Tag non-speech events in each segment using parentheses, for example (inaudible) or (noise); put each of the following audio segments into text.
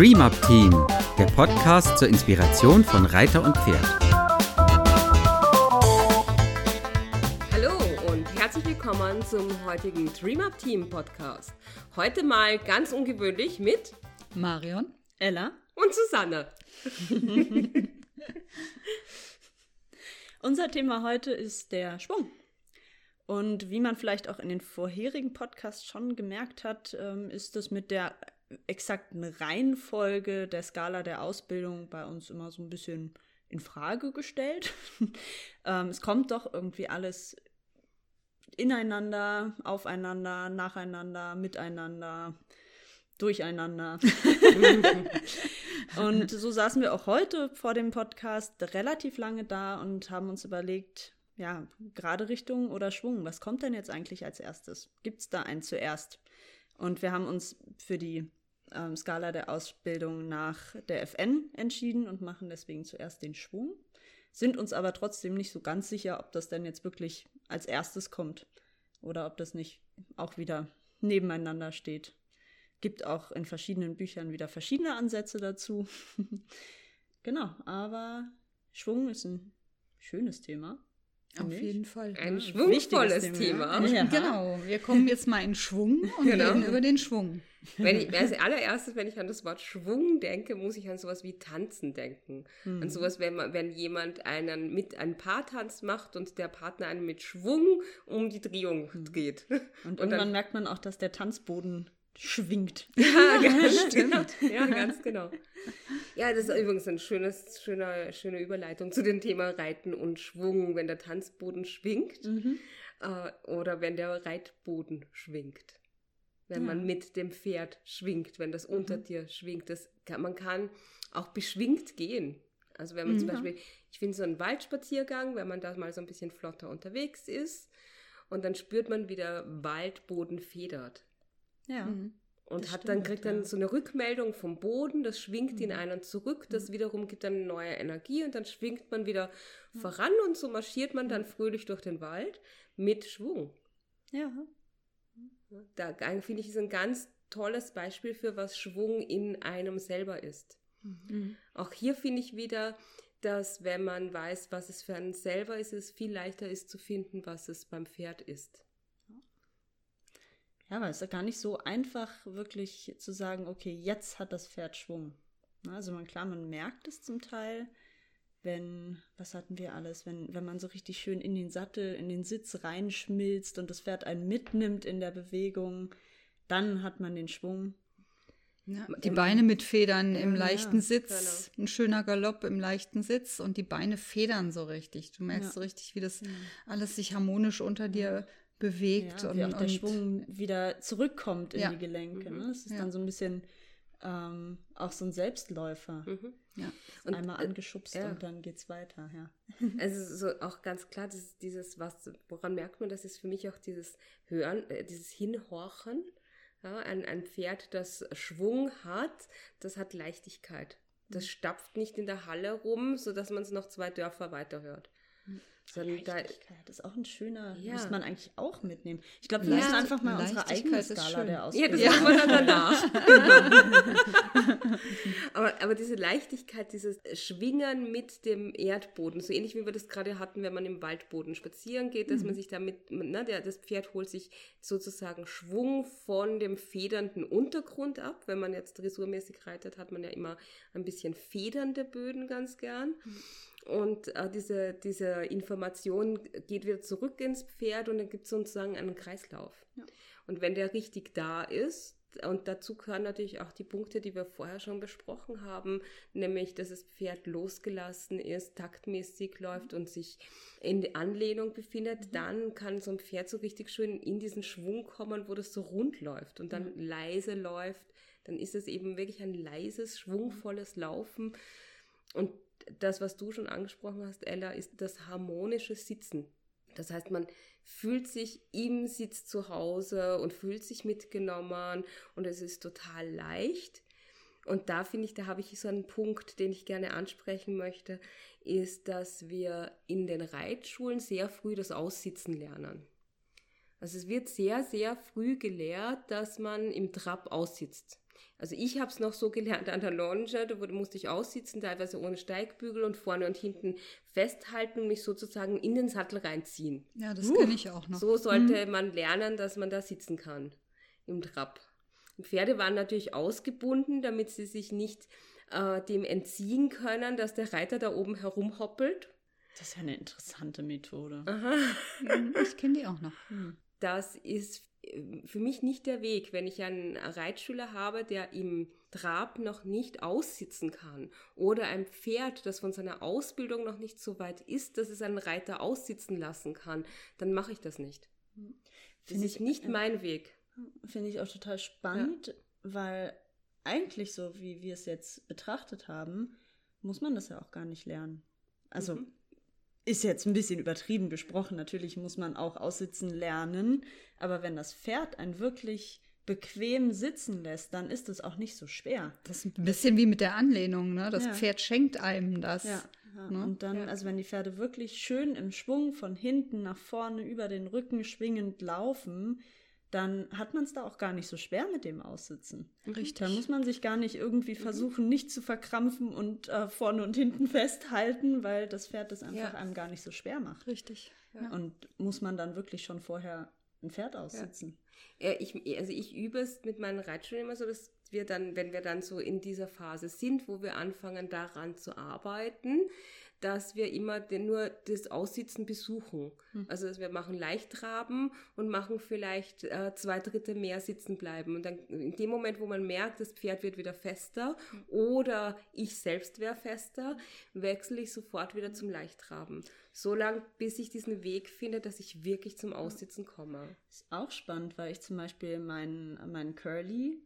Dream Up Team, der Podcast zur Inspiration von Reiter und Pferd. Hallo und herzlich willkommen zum heutigen Dream Up Team Podcast. Heute mal ganz ungewöhnlich mit Marion, Ella und Susanne. (laughs) Unser Thema heute ist der Schwung. Und wie man vielleicht auch in den vorherigen Podcasts schon gemerkt hat, ähm, ist es mit der exakten Reihenfolge der Skala der Ausbildung bei uns immer so ein bisschen in Frage gestellt. (laughs) ähm, es kommt doch irgendwie alles ineinander, aufeinander, nacheinander, miteinander, durcheinander. (laughs) und so saßen wir auch heute vor dem Podcast relativ lange da und haben uns überlegt, ja, gerade Richtung oder Schwung, was kommt denn jetzt eigentlich als erstes? Gibt es da einen zuerst? Und wir haben uns für die ähm, Skala der Ausbildung nach der FN entschieden und machen deswegen zuerst den Schwung, sind uns aber trotzdem nicht so ganz sicher, ob das denn jetzt wirklich als erstes kommt oder ob das nicht auch wieder nebeneinander steht. Gibt auch in verschiedenen Büchern wieder verschiedene Ansätze dazu. (laughs) genau, aber Schwung ist ein schönes Thema. Auf jeden Fall. Ein ja, schwungvolles Thema. Thema. Ja. Genau, wir kommen jetzt mal in Schwung und genau. reden über den Schwung. Wenn ich, als allererstes, wenn ich an das Wort Schwung denke, muss ich an sowas wie Tanzen denken. Mhm. An sowas, wenn, man, wenn jemand einen mit einem Paartanz macht und der Partner einen mit Schwung um die Drehung mhm. dreht. Und, und irgendwann dann, merkt man auch, dass der Tanzboden schwingt. (laughs) Ja, ganz (laughs) stimmt. Ja, ganz genau. Ja, das ist übrigens eine schönes, schöne, schöne Überleitung zu dem Thema Reiten und Schwung, wenn der Tanzboden schwingt mhm. äh, oder wenn der Reitboden schwingt. Wenn ja. man mit dem Pferd schwingt, wenn das unter mhm. dir schwingt. Das kann, man kann auch beschwingt gehen. Also wenn man mhm. zum Beispiel, ich finde so einen Waldspaziergang, wenn man da mal so ein bisschen flotter unterwegs ist und dann spürt man, wie der Waldboden federt. Ja. Mhm. Und hat stimmt, dann, kriegt dann so eine Rückmeldung vom Boden, das schwingt mhm. in einen zurück, das mhm. wiederum gibt dann neue Energie und dann schwingt man wieder mhm. voran und so marschiert man dann fröhlich durch den Wald mit Schwung. Ja. Da finde ich, ist ein ganz tolles Beispiel für, was Schwung in einem selber ist. Mhm. Auch hier finde ich wieder, dass wenn man weiß, was es für einen selber ist, es viel leichter ist zu finden, was es beim Pferd ist. Ja, weil es ist gar nicht so einfach, wirklich zu sagen, okay, jetzt hat das Pferd Schwung. Also man, klar, man merkt es zum Teil, wenn, was hatten wir alles, wenn, wenn man so richtig schön in den Sattel, in den Sitz reinschmilzt und das Pferd einen mitnimmt in der Bewegung, dann hat man den Schwung. Ja, die Beine mit Federn im leichten ja, Sitz, genau. ein schöner Galopp im leichten Sitz und die Beine federn so richtig. Du merkst ja. so richtig, wie das alles sich harmonisch unter dir bewegt. Ja, und, wie auch der Schwung wieder zurückkommt in ja. die Gelenke. Mhm. Ne? Das ist ja. dann so ein bisschen ähm, auch so ein Selbstläufer. Mhm. Ja. Und, einmal äh, angeschubst äh, und dann geht's weiter, ja. (laughs) Also so auch ganz klar, das dieses, was, woran merkt man, das ist für mich auch dieses Hören, äh, dieses Hinhorchen. Ja, ein, ein Pferd, das Schwung hat, das hat Leichtigkeit. Das mhm. stapft nicht in der Halle rum, sodass man es noch zwei Dörfer weiterhört. Sondern da, das ist auch ein schöner, ja. muss man eigentlich auch mitnehmen. Ich glaube, wir müssen einfach mal unsere eigene Skala der Ausbildung. Ja, das machen wir dann (laughs) danach. aber, aber diese Leichtigkeit, dieses Schwingen mit dem Erdboden, so ähnlich wie wir das gerade hatten, wenn man im Waldboden spazieren geht, dass mhm. man sich damit, ne, der, das Pferd holt sich sozusagen Schwung von dem federnden Untergrund ab. Wenn man jetzt dressurmäßig reitet, hat man ja immer ein bisschen federnde Böden ganz gern. Mhm. Und äh, diese, diese Information geht wieder zurück ins Pferd und dann gibt es sozusagen einen Kreislauf. Ja. Und wenn der richtig da ist, und dazu gehören natürlich auch die Punkte, die wir vorher schon besprochen haben, nämlich, dass das Pferd losgelassen ist, taktmäßig läuft und sich in Anlehnung befindet, mhm. dann kann so ein Pferd so richtig schön in diesen Schwung kommen, wo das so rund läuft und dann mhm. leise läuft. Dann ist es eben wirklich ein leises, schwungvolles Laufen. Und das, was du schon angesprochen hast, Ella, ist das harmonische Sitzen. Das heißt, man fühlt sich im Sitz zu Hause und fühlt sich mitgenommen und es ist total leicht. Und da finde ich, da habe ich so einen Punkt, den ich gerne ansprechen möchte, ist, dass wir in den Reitschulen sehr früh das Aussitzen lernen. Also es wird sehr, sehr früh gelehrt, dass man im Trab aussitzt. Also ich habe es noch so gelernt an der Longe, da musste ich aussitzen, teilweise ohne Steigbügel und vorne und hinten festhalten und mich sozusagen in den Sattel reinziehen. Ja, das uh, kenne ich auch noch. So sollte mhm. man lernen, dass man da sitzen kann im Trab. Die Pferde waren natürlich ausgebunden, damit sie sich nicht äh, dem entziehen können, dass der Reiter da oben herumhoppelt. Das ist ja eine interessante Methode. Aha. Ich kenne die auch noch. Hm. Das ist für mich nicht der Weg, wenn ich einen Reitschüler habe, der im Trab noch nicht aussitzen kann oder ein Pferd, das von seiner Ausbildung noch nicht so weit ist, dass es einen Reiter aussitzen lassen kann, dann mache ich das nicht. Hm. Das Finde ist nicht mein Weg. Finde ich auch total spannend, ja. weil eigentlich so, wie wir es jetzt betrachtet haben, muss man das ja auch gar nicht lernen. Also mhm. Ist jetzt ein bisschen übertrieben gesprochen. Natürlich muss man auch aussitzen lernen, aber wenn das Pferd einen wirklich bequem sitzen lässt, dann ist es auch nicht so schwer. Das ist ein bisschen wie mit der Anlehnung, ne? Das ja. Pferd schenkt einem das. Ja. ja. Ne? Und dann, ja. also wenn die Pferde wirklich schön im Schwung von hinten nach vorne über den Rücken schwingend laufen, dann hat man es da auch gar nicht so schwer mit dem Aussitzen. Richtig. Dann muss man sich gar nicht irgendwie mhm. versuchen, nicht zu verkrampfen und äh, vorne und hinten (laughs) festhalten, weil das Pferd das einfach ja. einem gar nicht so schwer macht. Richtig. Ja. Und muss man dann wirklich schon vorher ein Pferd aussitzen. Ja. ich, also ich übe es mit meinen Reitschülern immer so, dass wir dann, wenn wir dann so in dieser Phase sind, wo wir anfangen daran zu arbeiten, dass wir immer den, nur das Aussitzen besuchen. Mhm. Also dass wir machen Leichtraben und machen vielleicht äh, zwei Drittel mehr sitzen bleiben. Und dann in dem Moment, wo man merkt, das Pferd wird wieder fester mhm. oder ich selbst wäre fester, wechsle ich sofort wieder zum Leichtraben. So lange, bis ich diesen Weg finde, dass ich wirklich zum Aussitzen komme. Ist auch spannend, weil ich zum Beispiel meinen, meinen Curly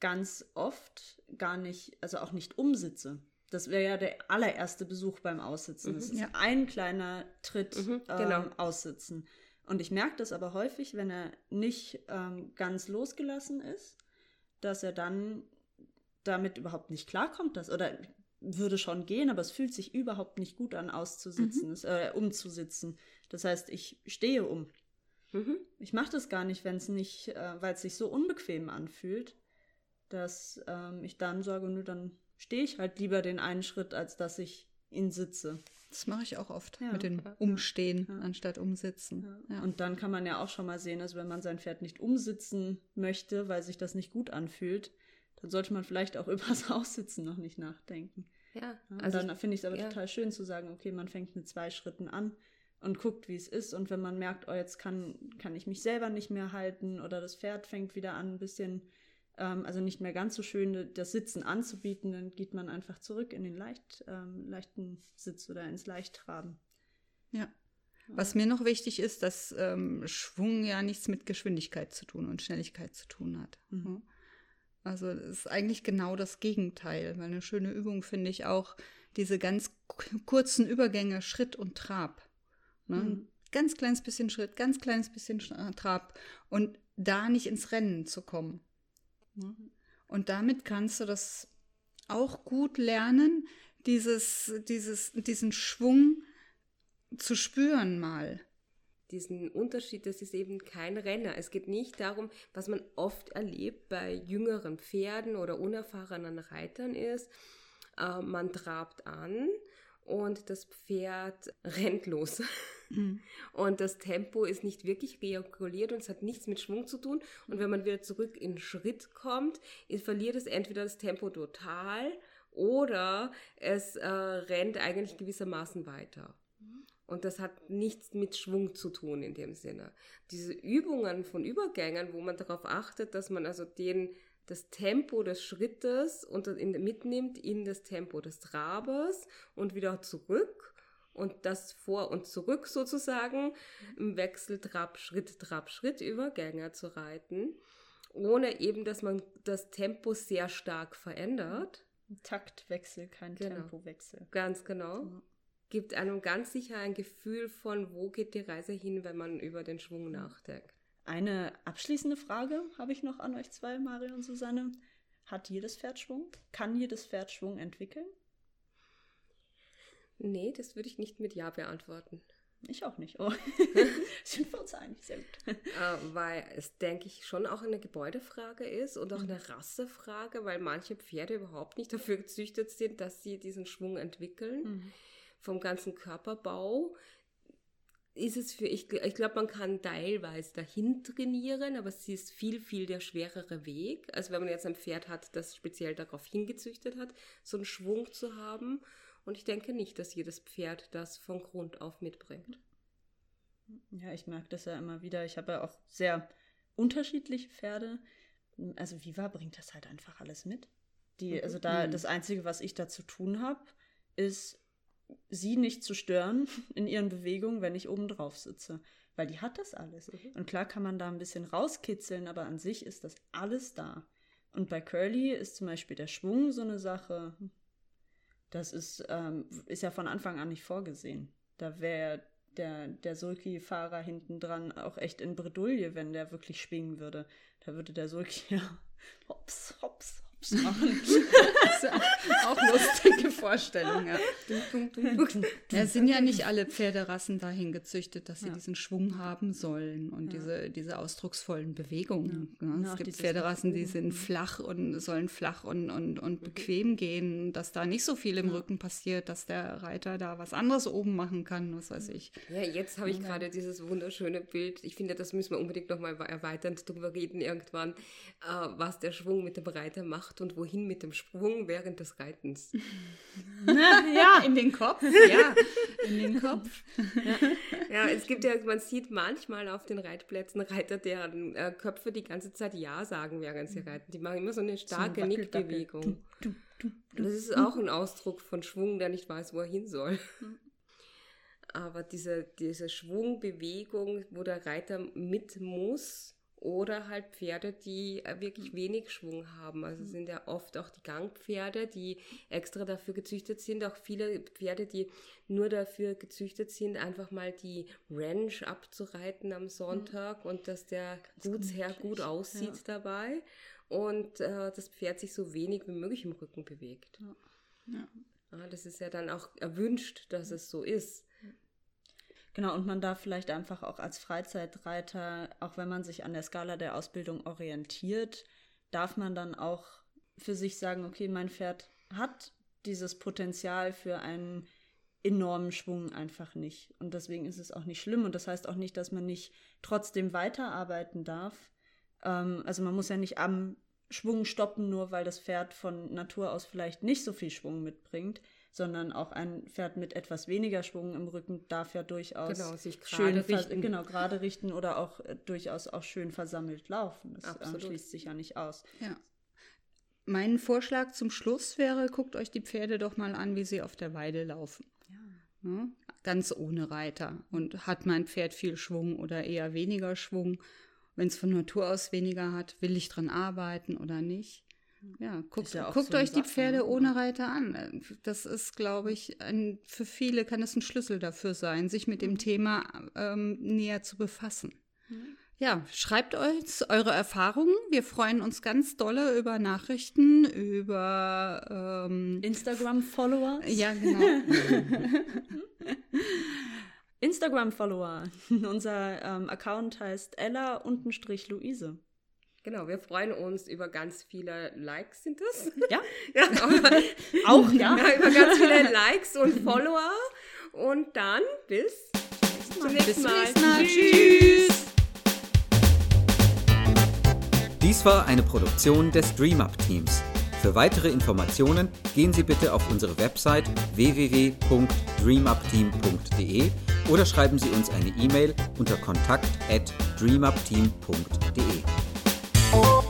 ganz oft gar nicht, also auch nicht umsitze. Das wäre ja der allererste Besuch beim Aussitzen. Mhm, das ist ja. ein kleiner Tritt mhm, genau. ähm, aussitzen. Und ich merke das aber häufig, wenn er nicht ähm, ganz losgelassen ist, dass er dann damit überhaupt nicht klarkommt, dass, oder würde schon gehen, aber es fühlt sich überhaupt nicht gut an, auszusitzen, mhm. äh, umzusitzen. Das heißt, ich stehe um. Mhm. Ich mache das gar nicht, wenn es nicht, äh, weil es sich so unbequem anfühlt, dass ähm, ich dann sage, nur dann stehe ich halt lieber den einen Schritt, als dass ich ihn sitze. Das mache ich auch oft ja, mit dem Umstehen ja. anstatt Umsitzen. Ja. Und dann kann man ja auch schon mal sehen, dass wenn man sein Pferd nicht umsitzen möchte, weil sich das nicht gut anfühlt, dann sollte man vielleicht auch (laughs) über das Aussitzen noch nicht nachdenken. Ja. Also dann finde ich es aber total schön zu sagen, okay, man fängt mit zwei Schritten an und guckt, wie es ist. Und wenn man merkt, oh, jetzt kann, kann ich mich selber nicht mehr halten oder das Pferd fängt wieder an, ein bisschen ähm, also nicht mehr ganz so schön das Sitzen anzubieten, dann geht man einfach zurück in den leicht, ähm, leichten Sitz oder ins Leichttraben. Ja. Was mir noch wichtig ist, dass ähm, Schwung ja nichts mit Geschwindigkeit zu tun und Schnelligkeit zu tun hat. Mhm. Also es ist eigentlich genau das Gegenteil, weil eine schöne Übung finde ich auch diese ganz kurzen Übergänge Schritt und Trab. Ne? Mhm. Ganz kleines bisschen Schritt, ganz kleines bisschen Trab und da nicht ins Rennen zu kommen. Ne? Und damit kannst du das auch gut lernen, dieses, dieses, diesen Schwung zu spüren mal. Diesen Unterschied, das ist eben kein Renner. Es geht nicht darum, was man oft erlebt bei jüngeren Pferden oder unerfahrenen Reitern ist, äh, man trabt an und das Pferd (laughs) rennt los. Mhm. Und das Tempo ist nicht wirklich reguliert und es hat nichts mit Schwung zu tun. Und wenn man wieder zurück in Schritt kommt, verliert es entweder das Tempo total oder es äh, rennt eigentlich gewissermaßen weiter. Und das hat nichts mit Schwung zu tun in dem Sinne. Diese Übungen von Übergängen, wo man darauf achtet, dass man also den das Tempo des Schrittes und mitnimmt in das Tempo des Trabes und wieder zurück und das vor und zurück sozusagen im Wechsel Trab, Schritt, Trab, Schritt Übergänge zu reiten, ohne eben, dass man das Tempo sehr stark verändert. Taktwechsel, kein genau. Tempowechsel. Ganz genau. Ja. Gibt einem ganz sicher ein Gefühl von, wo geht die Reise hin, wenn man über den Schwung nachdenkt. Eine abschließende Frage habe ich noch an euch zwei, Mario und Susanne. Hat jedes Pferd Schwung? Kann jedes Pferd Schwung entwickeln? Nee, das würde ich nicht mit Ja beantworten. Ich auch nicht. Oh. (laughs) Sind wir uns einig, sehr gut. Äh, weil es, denke ich, schon auch eine Gebäudefrage ist und auch eine Rassefrage, weil manche Pferde überhaupt nicht dafür gezüchtet sind, dass sie diesen Schwung entwickeln. Mhm. Vom ganzen Körperbau ist es für, ich, ich glaube, man kann teilweise dahin trainieren, aber es ist viel, viel der schwerere Weg. Also wenn man jetzt ein Pferd hat, das speziell darauf hingezüchtet hat, so einen Schwung zu haben. Und ich denke nicht, dass jedes Pferd das von Grund auf mitbringt. Ja, ich merke das ja immer wieder. Ich habe ja auch sehr unterschiedliche Pferde. Also Viva bringt das halt einfach alles mit. Die, also da Mhm. das Einzige, was ich da zu tun habe, ist sie nicht zu stören (laughs) in ihren Bewegungen, wenn ich oben drauf sitze. Weil die hat das alles. Und klar kann man da ein bisschen rauskitzeln, aber an sich ist das alles da. Und bei Curly ist zum Beispiel der Schwung so eine Sache. Das ist, ähm, ist ja von Anfang an nicht vorgesehen. Da wäre der, der Sulky-Fahrer hinten dran auch echt in Bredouille, wenn der wirklich schwingen würde. Da würde der Sulky (laughs) ja hops, hops, hops machen. (laughs) Das ist auch lustige Vorstellung, ja. Ja, es sind ja nicht alle Pferderassen dahin gezüchtet, dass sie Ja. diesen Schwung haben sollen und diese, diese ausdrucksvollen Bewegungen. Ja. Ja, Ja, es gibt Pferderassen, die sind flach und sollen flach und, und, und bequem gehen, dass da nicht so viel im Rücken passiert, dass der Reiter da was anderes oben machen kann, was weiß ich. Ja, jetzt habe ich gerade dieses wunderschöne Bild. Ich finde, das müssen wir unbedingt nochmal erweiternd drüber reden irgendwann, äh, was der Schwung mit dem Reiter macht und wohin mit dem Schwung während des Reitens. (laughs) Ja, (laughs) in den Kopf. Ja, in den Kopf. Ja, es gibt ja, man sieht manchmal auf den Reitplätzen Reiter, deren äh, Köpfe die ganze Zeit Ja sagen, während sie reiten. Die machen immer so eine starke Wackeldackel. Nickbewegung. Das ist auch ein Ausdruck von Schwung, der nicht weiß, wo er hin soll. Aber diese, diese Schwungbewegung, wo der Reiter mit muss, oder halt Pferde, die äh, wirklich wenig Schwung haben. Also es sind ja oft auch die Gangpferde, die extra dafür gezüchtet sind. Auch viele Pferde, die nur dafür gezüchtet sind, einfach mal die Ranch abzureiten am Sonntag und dass der Gutsherr gut aussieht ja. dabei und äh, das Pferd sich so wenig wie möglich im Rücken bewegt. Ja. Ja, das ist ja dann auch erwünscht, dass es so ist. Genau, und man darf vielleicht einfach auch als Freizeitreiter, auch wenn man sich an der Skala der Ausbildung orientiert, darf man dann auch für sich sagen, okay, mein Pferd hat dieses Potenzial für einen enormen Schwung einfach nicht. Und deswegen ist es auch nicht schlimm. Und das heißt auch nicht, dass man nicht trotzdem weiterarbeiten darf. Ähm, also man muss ja nicht am Schwung stoppen, nur weil das Pferd von Natur aus vielleicht nicht so viel Schwung mitbringt, sondern auch ein Pferd mit etwas weniger Schwung im Rücken darf ja durchaus Genau, sich schön richten. genau gerade richten oder auch äh, durchaus auch schön versammelt laufen. Das äh, schließt sich ja nicht aus. Ja. Mein Vorschlag zum Schluss wäre, guckt euch die Pferde doch mal an, wie sie auf der Weide laufen. Ja, ganz ohne Reiter. Und hat mein Pferd viel Schwung oder eher weniger Schwung? Wenn es von Natur aus weniger hat, will ich dran arbeiten oder nicht? Ja, guckt, ja guckt so euch die Pferde ne? ohne Reiter an. Das ist, glaube ich, ein, für viele kann es ein Schlüssel dafür sein, sich mit dem Mhm. Thema ähm, näher zu befassen. Ja, schreibt uns eure Erfahrungen. Wir freuen uns ganz dolle über Nachrichten, über ähm, Instagram-Follower. ja genau. (laughs) Instagram-Follower. (laughs) Unser ähm, Account heißt Ella-Luise. Genau, wir freuen uns über ganz viele Likes, sind das? Ja, (laughs) Ja, (laughs) auch, ja. ja, über ganz viele (laughs) Likes und Follower. Und dann bis zum nächsten Bis zum Mal. nächsten Mal. Tschüss. Dies war eine Produktion des DreamUp Teams. Für weitere Informationen gehen Sie bitte auf unsere Website www.dreamupteam.de oder schreiben Sie uns eine E-Mail unter kontakt@dreamupteam.de. Oh,